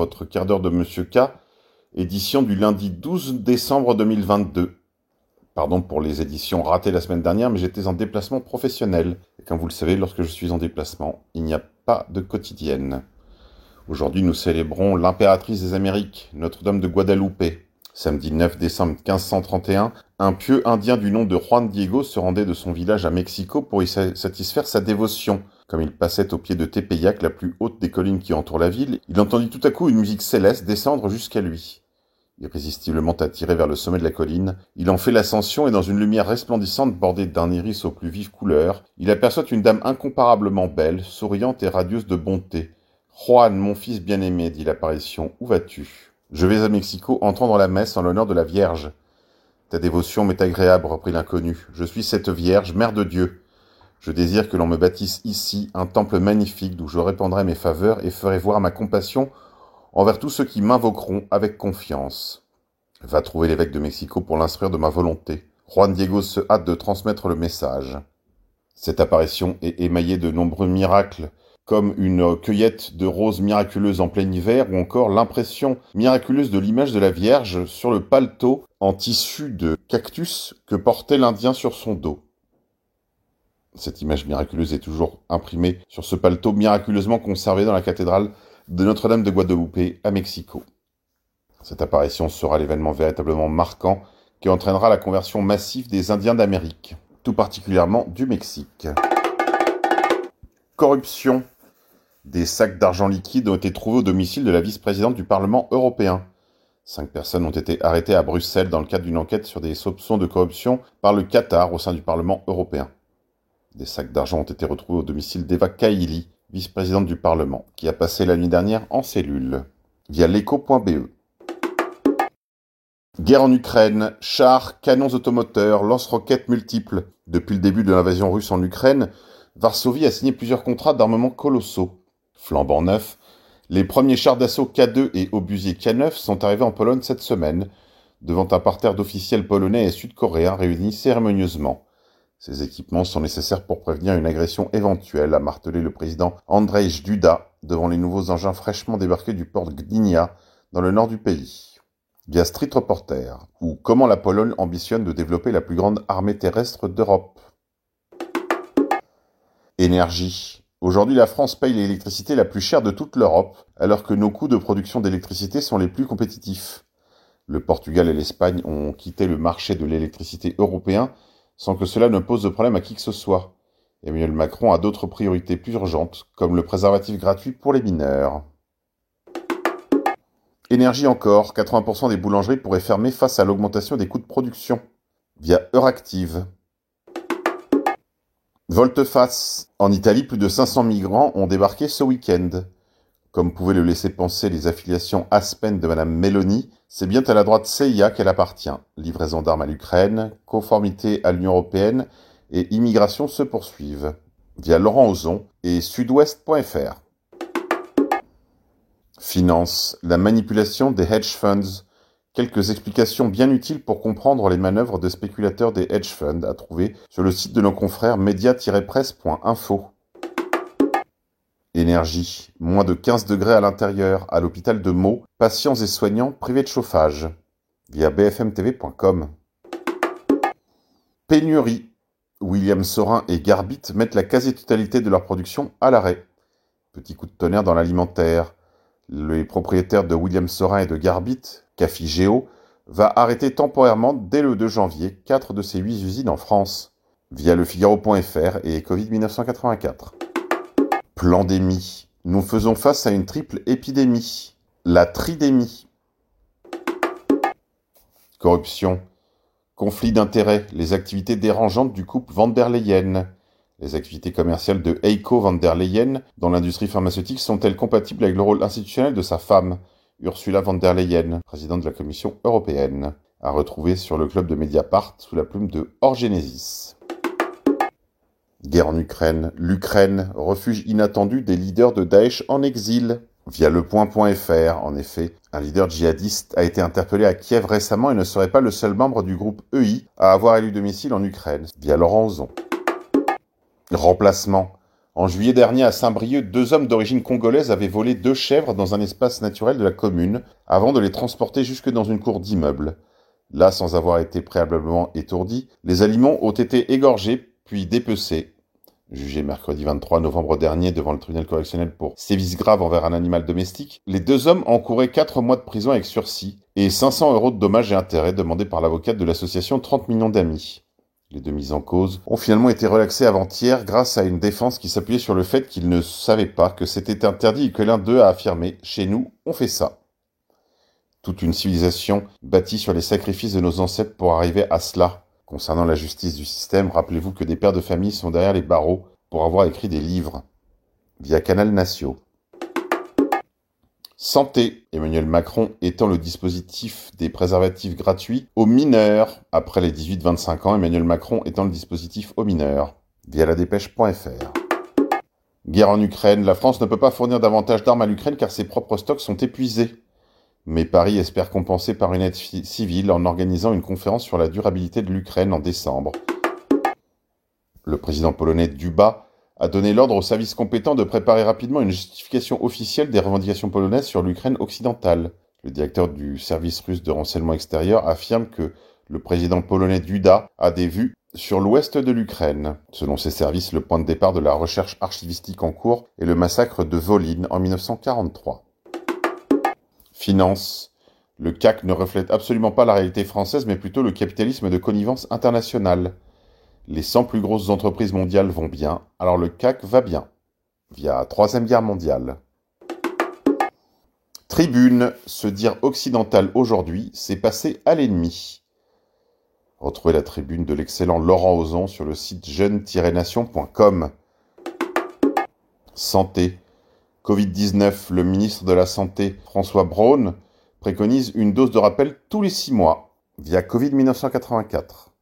votre quart d'heure de Monsieur K, édition du lundi 12 décembre 2022. Pardon pour les éditions ratées la semaine dernière, mais j'étais en déplacement professionnel. Et comme vous le savez, lorsque je suis en déplacement, il n'y a pas de quotidienne. Aujourd'hui, nous célébrons l'impératrice des Amériques, Notre-Dame de Guadalupe. Samedi 9 décembre 1531, un pieux indien du nom de Juan Diego se rendait de son village à Mexico pour y satisfaire sa dévotion. Comme il passait au pied de Tepeyac, la plus haute des collines qui entourent la ville, il entendit tout à coup une musique céleste descendre jusqu'à lui. Irrésistiblement attiré vers le sommet de la colline, il en fait l'ascension et dans une lumière resplendissante bordée d'un iris aux plus vives couleurs, il aperçoit une dame incomparablement belle, souriante et radieuse de bonté. Juan, mon fils bien-aimé, dit l'apparition, où vas-tu? Je vais à Mexico entendre la messe en l'honneur de la Vierge. Ta dévotion m'est agréable, reprit l'inconnu. Je suis cette Vierge, Mère de Dieu. Je désire que l'on me bâtisse ici un temple magnifique d'où je répandrai mes faveurs et ferai voir ma compassion envers tous ceux qui m'invoqueront avec confiance. Va trouver l'évêque de Mexico pour l'instruire de ma volonté. Juan Diego se hâte de transmettre le message. Cette apparition est émaillée de nombreux miracles comme une cueillette de roses miraculeuses en plein hiver, ou encore l'impression miraculeuse de l'image de la Vierge sur le paletot en tissu de cactus que portait l'Indien sur son dos. Cette image miraculeuse est toujours imprimée sur ce paletot miraculeusement conservé dans la cathédrale de Notre-Dame de Guadalupe à Mexico. Cette apparition sera l'événement véritablement marquant qui entraînera la conversion massive des Indiens d'Amérique, tout particulièrement du Mexique. Corruption des sacs d'argent liquide ont été trouvés au domicile de la vice-présidente du Parlement européen. Cinq personnes ont été arrêtées à Bruxelles dans le cadre d'une enquête sur des soupçons de corruption par le Qatar au sein du Parlement européen. Des sacs d'argent ont été retrouvés au domicile d'Eva Kaili, vice-présidente du Parlement, qui a passé la nuit dernière en cellule. Via l'écho.be. Guerre en Ukraine, chars, canons automoteurs, lance-roquettes multiples. Depuis le début de l'invasion russe en Ukraine, Varsovie a signé plusieurs contrats d'armement colossaux. Flambant neuf, les premiers chars d'assaut K2 et obusiers K9 sont arrivés en Pologne cette semaine, devant un parterre d'officiels polonais et sud-coréens réunis cérémonieusement. Ces équipements sont nécessaires pour prévenir une agression éventuelle, a martelé le président Andrzej Duda devant les nouveaux engins fraîchement débarqués du port Gdynia, dans le nord du pays. Via Street Reporter, ou comment la Pologne ambitionne de développer la plus grande armée terrestre d'Europe. Énergie. Aujourd'hui, la France paye l'électricité la plus chère de toute l'Europe, alors que nos coûts de production d'électricité sont les plus compétitifs. Le Portugal et l'Espagne ont quitté le marché de l'électricité européen sans que cela ne pose de problème à qui que ce soit. Emmanuel Macron a d'autres priorités plus urgentes, comme le préservatif gratuit pour les mineurs. Énergie encore, 80% des boulangeries pourraient fermer face à l'augmentation des coûts de production. Via Euractiv. Volte-face. En Italie, plus de 500 migrants ont débarqué ce week-end. Comme pouvaient le laisser penser les affiliations Aspen de Madame Meloni, c'est bien à la droite CIA qu'elle appartient. Livraison d'armes à l'Ukraine, conformité à l'Union Européenne et immigration se poursuivent. Via Laurent Ozon et sudouest.fr. Finance. La manipulation des hedge funds Quelques explications bien utiles pour comprendre les manœuvres de spéculateurs des hedge funds à trouver sur le site de nos confrères media-presse.info. Énergie. Moins de 15 degrés à l'intérieur, à l'hôpital de Meaux, patients et soignants privés de chauffage. Via bfmtv.com. Pénurie. William Sorin et Garbit mettent la quasi-totalité de leur production à l'arrêt. Petit coup de tonnerre dans l'alimentaire. Les propriétaires de William Sorin et de Garbit, Cafigéo, va arrêter temporairement dès le 2 janvier quatre de ses huit usines en France, via le Figaro.fr et Covid 1984. Plandémie. Nous faisons face à une triple épidémie, la tridémie. Corruption. Conflit d'intérêts, les activités dérangeantes du couple Van der Leyen. Les activités commerciales de Heiko van der Leyen dans l'industrie pharmaceutique sont-elles compatibles avec le rôle institutionnel de sa femme, Ursula von der Leyen, présidente de la Commission européenne, à retrouver sur le club de Mediapart sous la plume de Orgenesis. Guerre en Ukraine. L'Ukraine, refuge inattendu des leaders de Daesh en exil. Via le point.fr, en effet, un leader djihadiste a été interpellé à Kiev récemment et ne serait pas le seul membre du groupe EI à avoir élu domicile en Ukraine, via Laurent Ozon. Remplacement. En juillet dernier, à Saint-Brieuc, deux hommes d'origine congolaise avaient volé deux chèvres dans un espace naturel de la commune avant de les transporter jusque dans une cour d'immeuble. Là, sans avoir été préalablement étourdis, les aliments ont été égorgés puis dépecés. Jugés mercredi 23 novembre dernier devant le tribunal correctionnel pour sévices graves envers un animal domestique, les deux hommes encouraient quatre mois de prison avec sursis et 500 euros de dommages et intérêts demandés par l'avocate de l'association 30 millions d'amis. Les deux mises en cause ont finalement été relaxés avant-hier grâce à une défense qui s'appuyait sur le fait qu'ils ne savaient pas que c'était interdit et que l'un d'eux a affirmé « Chez nous, on fait ça ». Toute une civilisation bâtie sur les sacrifices de nos ancêtres pour arriver à cela. Concernant la justice du système, rappelez-vous que des pères de famille sont derrière les barreaux pour avoir écrit des livres. Via Canal Natio. Santé. Emmanuel Macron étend le dispositif des préservatifs gratuits aux mineurs. Après les 18-25 ans, Emmanuel Macron étend le dispositif aux mineurs. Via la dépêche.fr. Guerre en Ukraine. La France ne peut pas fournir davantage d'armes à l'Ukraine car ses propres stocks sont épuisés. Mais Paris espère compenser par une aide civile en organisant une conférence sur la durabilité de l'Ukraine en décembre. Le président polonais Duba a donné l'ordre aux services compétents de préparer rapidement une justification officielle des revendications polonaises sur l'Ukraine occidentale. Le directeur du service russe de renseignement extérieur affirme que le président polonais Duda a des vues sur l'ouest de l'Ukraine. Selon ses services, le point de départ de la recherche archivistique en cours est le massacre de Volyn en 1943. Finance. Le CAC ne reflète absolument pas la réalité française, mais plutôt le capitalisme de connivence internationale. Les 100 plus grosses entreprises mondiales vont bien, alors le CAC va bien. Via Troisième Guerre mondiale. Tribune, se dire occidental aujourd'hui, c'est passer à l'ennemi. Retrouvez la tribune de l'excellent Laurent Ozon sur le site jeune-nation.com. Santé. Covid-19, le ministre de la Santé, François Braun, préconise une dose de rappel tous les six mois via Covid 1984.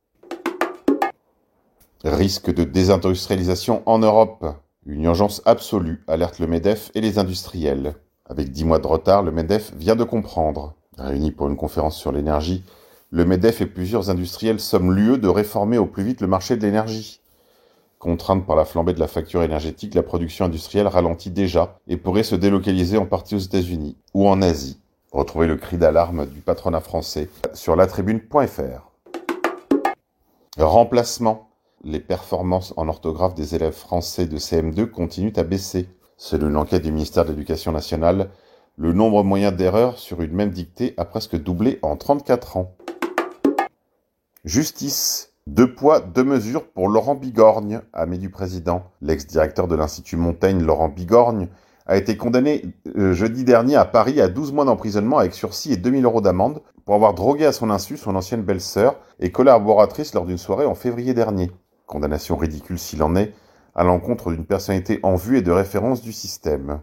Risque de désindustrialisation en Europe. Une urgence absolue, alerte le MEDEF et les industriels. Avec dix mois de retard, le MEDEF vient de comprendre. Réuni pour une conférence sur l'énergie, le MEDEF et plusieurs industriels somment lieu de réformer au plus vite le marché de l'énergie. Contrainte par la flambée de la facture énergétique, la production industrielle ralentit déjà et pourrait se délocaliser en partie aux États-Unis ou en Asie. Retrouvez le cri d'alarme du patronat français sur latribune.fr. Remplacement les performances en orthographe des élèves français de CM2 continuent à baisser. Selon l'enquête du ministère de l'Éducation nationale, le nombre moyen d'erreurs sur une même dictée a presque doublé en 34 ans. Justice. Deux poids, deux mesures pour Laurent Bigorgne, ami du président. L'ex-directeur de l'Institut Montaigne, Laurent Bigorgne, a été condamné euh, jeudi dernier à Paris à 12 mois d'emprisonnement avec sursis et 2000 euros d'amende pour avoir drogué à son insu son ancienne belle-sœur et collaboratrice lors d'une soirée en février dernier condamnation ridicule s'il en est, à l'encontre d'une personnalité en vue et de référence du système.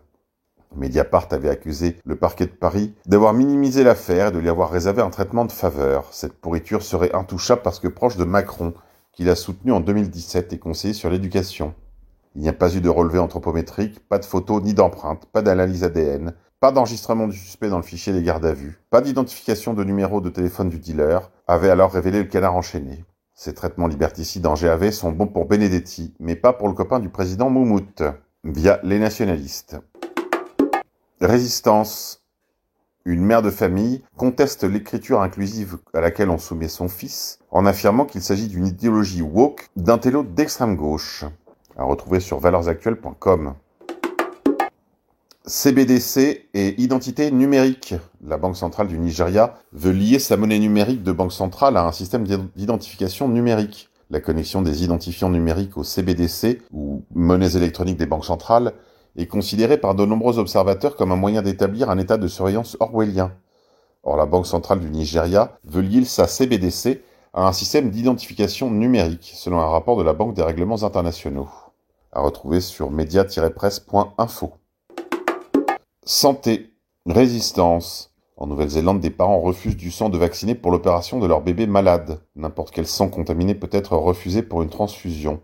Mediapart avait accusé le parquet de Paris d'avoir minimisé l'affaire et de lui avoir réservé un traitement de faveur. Cette pourriture serait intouchable parce que proche de Macron, qu'il a soutenu en 2017 et conseillé sur l'éducation. Il n'y a pas eu de relevé anthropométrique, pas de photos ni d'empreintes, pas d'analyse ADN, pas d'enregistrement du suspect dans le fichier des gardes à vue, pas d'identification de numéro de téléphone du dealer, avait alors révélé le canard enchaîné. Ces traitements liberticides en GAV sont bons pour Benedetti, mais pas pour le copain du président Moumout, via les nationalistes. Résistance. Une mère de famille conteste l'écriture inclusive à laquelle on soumet son fils en affirmant qu'il s'agit d'une idéologie woke d'un télo d'extrême gauche. À retrouver sur valersactuelles.com. CBDC et identité numérique. La Banque centrale du Nigeria veut lier sa monnaie numérique de banque centrale à un système d'identification numérique. La connexion des identifiants numériques au CBDC, ou monnaies électroniques des banques centrales, est considérée par de nombreux observateurs comme un moyen d'établir un état de surveillance orwellien. Or, la Banque centrale du Nigeria veut lier sa CBDC à un système d'identification numérique, selon un rapport de la Banque des règlements internationaux. À retrouver sur media-presse.info. Santé. Résistance. En Nouvelle-Zélande, des parents refusent du sang de vacciner pour l'opération de leur bébé malade. N'importe quel sang contaminé peut être refusé pour une transfusion,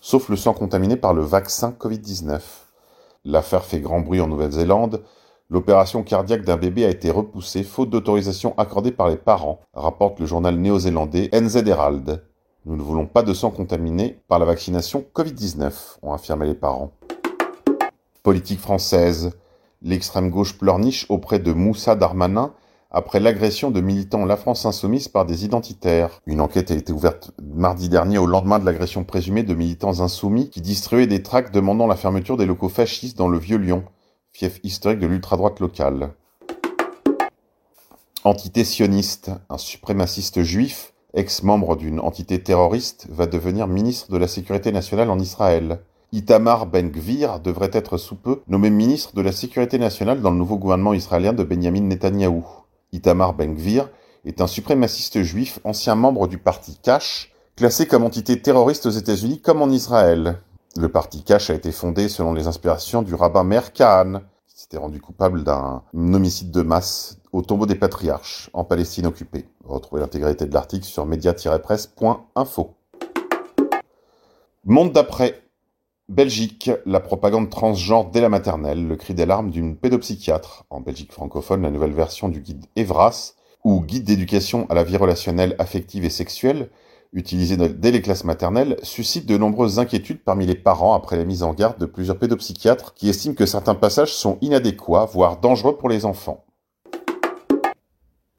sauf le sang contaminé par le vaccin Covid-19. L'affaire fait grand bruit en Nouvelle-Zélande. L'opération cardiaque d'un bébé a été repoussée faute d'autorisation accordée par les parents, rapporte le journal néo-zélandais NZ Herald. Nous ne voulons pas de sang contaminé par la vaccination Covid-19, ont affirmé les parents. Politique française. L'extrême gauche pleurniche auprès de Moussa Darmanin après l'agression de militants La France Insoumise par des identitaires. Une enquête a été ouverte mardi dernier au lendemain de l'agression présumée de militants insoumis qui distribuaient des tracts demandant la fermeture des locaux fascistes dans le Vieux-Lyon, fief historique de l'ultra-droite locale. Entité sioniste, un suprémaciste juif, ex-membre d'une entité terroriste, va devenir ministre de la Sécurité nationale en Israël. Itamar Ben-Gvir devrait être sous peu nommé ministre de la Sécurité nationale dans le nouveau gouvernement israélien de Benjamin Netanyahou. Itamar Ben-Gvir est un suprémaciste juif, ancien membre du parti Cash, classé comme entité terroriste aux États-Unis comme en Israël. Le parti Cash a été fondé selon les inspirations du rabbin Meir Kahan, qui s'était rendu coupable d'un homicide de masse au tombeau des patriarches en Palestine occupée. Retrouvez l'intégralité de l'article sur media-presse.info. Monde d'après. Belgique, la propagande transgenre dès la maternelle, le cri d'alarme d'une pédopsychiatre. En Belgique francophone, la nouvelle version du guide Evras, ou guide d'éducation à la vie relationnelle, affective et sexuelle, utilisé dès les classes maternelles, suscite de nombreuses inquiétudes parmi les parents après la mise en garde de plusieurs pédopsychiatres qui estiment que certains passages sont inadéquats, voire dangereux pour les enfants.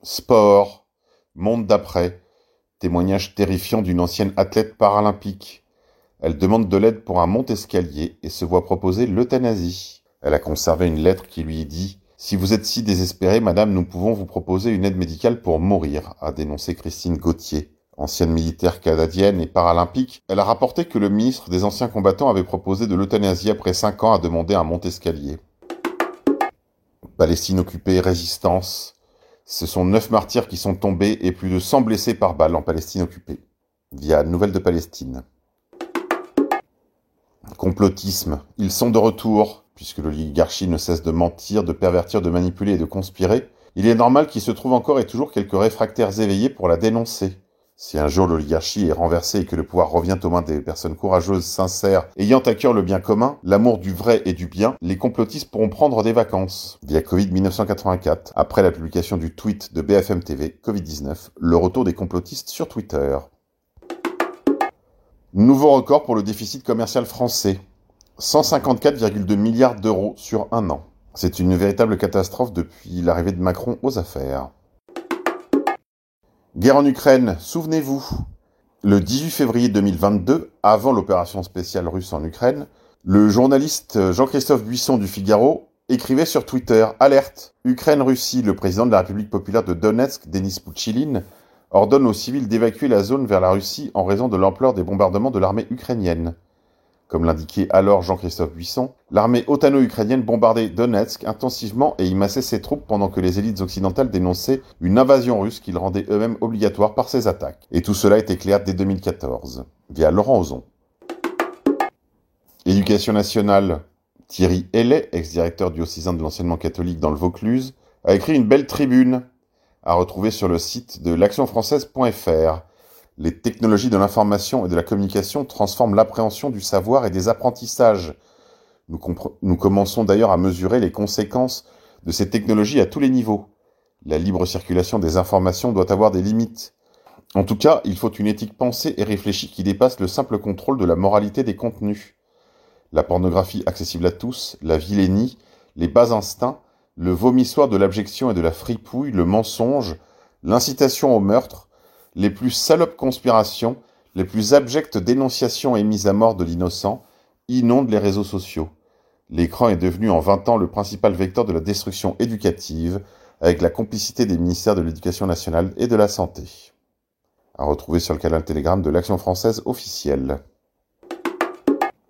Sport, monde d'après, témoignage terrifiant d'une ancienne athlète paralympique. Elle demande de l'aide pour un monte-escalier et se voit proposer l'euthanasie. Elle a conservé une lettre qui lui dit Si vous êtes si désespérée, madame, nous pouvons vous proposer une aide médicale pour mourir, a dénoncé Christine Gauthier. Ancienne militaire canadienne et paralympique, elle a rapporté que le ministre des Anciens combattants avait proposé de l'euthanasie après cinq ans à demander un monte-escalier. Palestine occupée, résistance. Ce sont neuf martyrs qui sont tombés et plus de 100 blessés par balle en Palestine occupée. Via Nouvelle de Palestine. Complotisme. Ils sont de retour. Puisque l'oligarchie ne cesse de mentir, de pervertir, de manipuler et de conspirer, il est normal qu'il se trouve encore et toujours quelques réfractaires éveillés pour la dénoncer. Si un jour l'oligarchie est renversée et que le pouvoir revient aux mains des personnes courageuses, sincères, ayant à cœur le bien commun, l'amour du vrai et du bien, les complotistes pourront prendre des vacances. Via Covid 1984, après la publication du tweet de BFM TV, Covid-19, le retour des complotistes sur Twitter. Nouveau record pour le déficit commercial français. 154,2 milliards d'euros sur un an. C'est une véritable catastrophe depuis l'arrivée de Macron aux affaires. Guerre en Ukraine, souvenez-vous. Le 18 février 2022, avant l'opération spéciale russe en Ukraine, le journaliste Jean-Christophe Buisson du Figaro écrivait sur Twitter Alerte Ukraine-Russie, le président de la République populaire de Donetsk, Denis Pouchiline, ordonne aux civils d'évacuer la zone vers la Russie en raison de l'ampleur des bombardements de l'armée ukrainienne. Comme l'indiquait alors Jean-Christophe Buisson, l'armée otano-ukrainienne bombardait Donetsk intensivement et y massait ses troupes pendant que les élites occidentales dénonçaient une invasion russe qu'ils rendaient eux-mêmes obligatoire par ces attaques. Et tout cela était clair dès 2014, via Laurent Ozon. Éducation nationale. Thierry Hellet, ex-directeur diocésain de l'enseignement catholique dans le Vaucluse, a écrit une belle tribune à retrouver sur le site de l'actionfrançaise.fr. Les technologies de l'information et de la communication transforment l'appréhension du savoir et des apprentissages. Nous, commençons d'ailleurs à mesurer les conséquences de ces technologies à tous les niveaux. La libre circulation des informations doit avoir des limites. En tout cas, il faut une éthique pensée et réfléchie qui dépasse le simple contrôle de la moralité des contenus. La pornographie accessible à tous, la vilainie, les bas instincts, le vomissoir de l'abjection et de la fripouille, le mensonge, l'incitation au meurtre, les plus salopes conspirations, les plus abjectes dénonciations et mises à mort de l'innocent, inondent les réseaux sociaux. L'écran est devenu en 20 ans le principal vecteur de la destruction éducative, avec la complicité des ministères de l'Éducation nationale et de la Santé. À retrouver sur le canal Telegram de l'Action française officielle.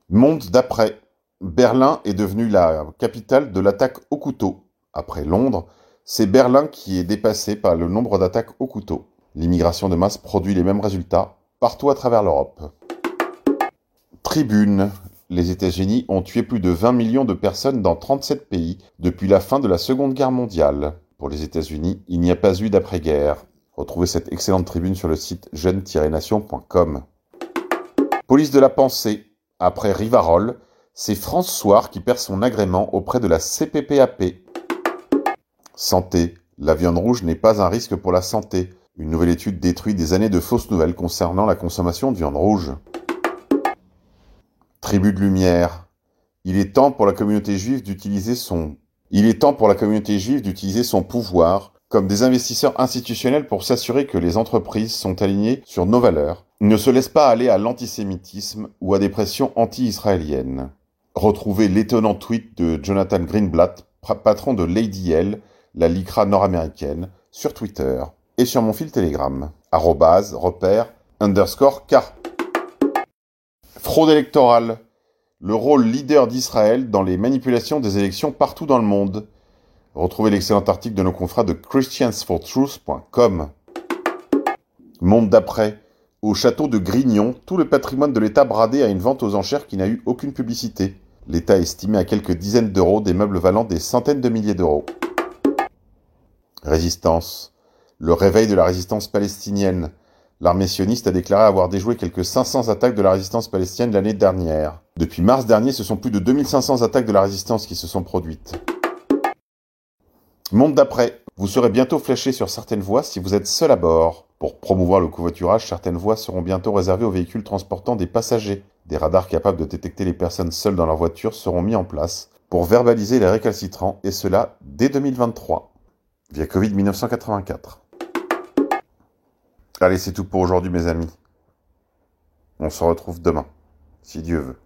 Monde d'après. Berlin est devenue la capitale de l'attaque au couteau. Après Londres, c'est Berlin qui est dépassé par le nombre d'attaques au couteau. L'immigration de masse produit les mêmes résultats partout à travers l'Europe. Tribune. Les États-Unis ont tué plus de 20 millions de personnes dans 37 pays depuis la fin de la Seconde Guerre mondiale. Pour les États-Unis, il n'y a pas eu d'après-guerre. Retrouvez cette excellente tribune sur le site jeune-nation.com. Police de la pensée. Après Rivarol, c'est François qui perd son agrément auprès de la CPPAP. Santé. La viande rouge n'est pas un risque pour la santé. Une nouvelle étude détruit des années de fausses nouvelles concernant la consommation de viande rouge. Tribu de lumière. Il est temps pour la communauté juive d'utiliser son il pouvoir comme des investisseurs institutionnels pour s'assurer que les entreprises sont alignées sur nos valeurs, ne se laissent pas aller à l'antisémitisme ou à des pressions anti-israéliennes. Retrouvez l'étonnant tweet de Jonathan Greenblatt, patron de Lady L, la LICRA nord-américaine, sur Twitter et sur mon fil Telegram, repère underscore. Fraude électorale. Le rôle leader d'Israël dans les manipulations des élections partout dans le monde. Retrouvez l'excellent article de nos confrères de christiansfortruth.com. Monde d'après. Au château de Grignon, tout le patrimoine de l'État bradé à une vente aux enchères qui n'a eu aucune publicité. L'État estimé à quelques dizaines d'euros des meubles valant des centaines de milliers d'euros. Résistance. Le réveil de la résistance palestinienne. L'armée sioniste a déclaré avoir déjoué quelques 500 attaques de la résistance palestinienne l'année dernière. Depuis mars dernier, ce sont plus de 2500 attaques de la résistance qui se sont produites. Monde d'après. Vous serez bientôt flashé sur certaines voies si vous êtes seul à bord. Pour promouvoir le covoiturage, certaines voies seront bientôt réservées aux véhicules transportant des passagers. Des radars capables de détecter les personnes seules dans leur voiture seront mis en place pour verbaliser les récalcitrants, et cela dès 2023, via Covid 1984. Allez, c'est tout pour aujourd'hui, mes amis. On se retrouve demain, si Dieu veut.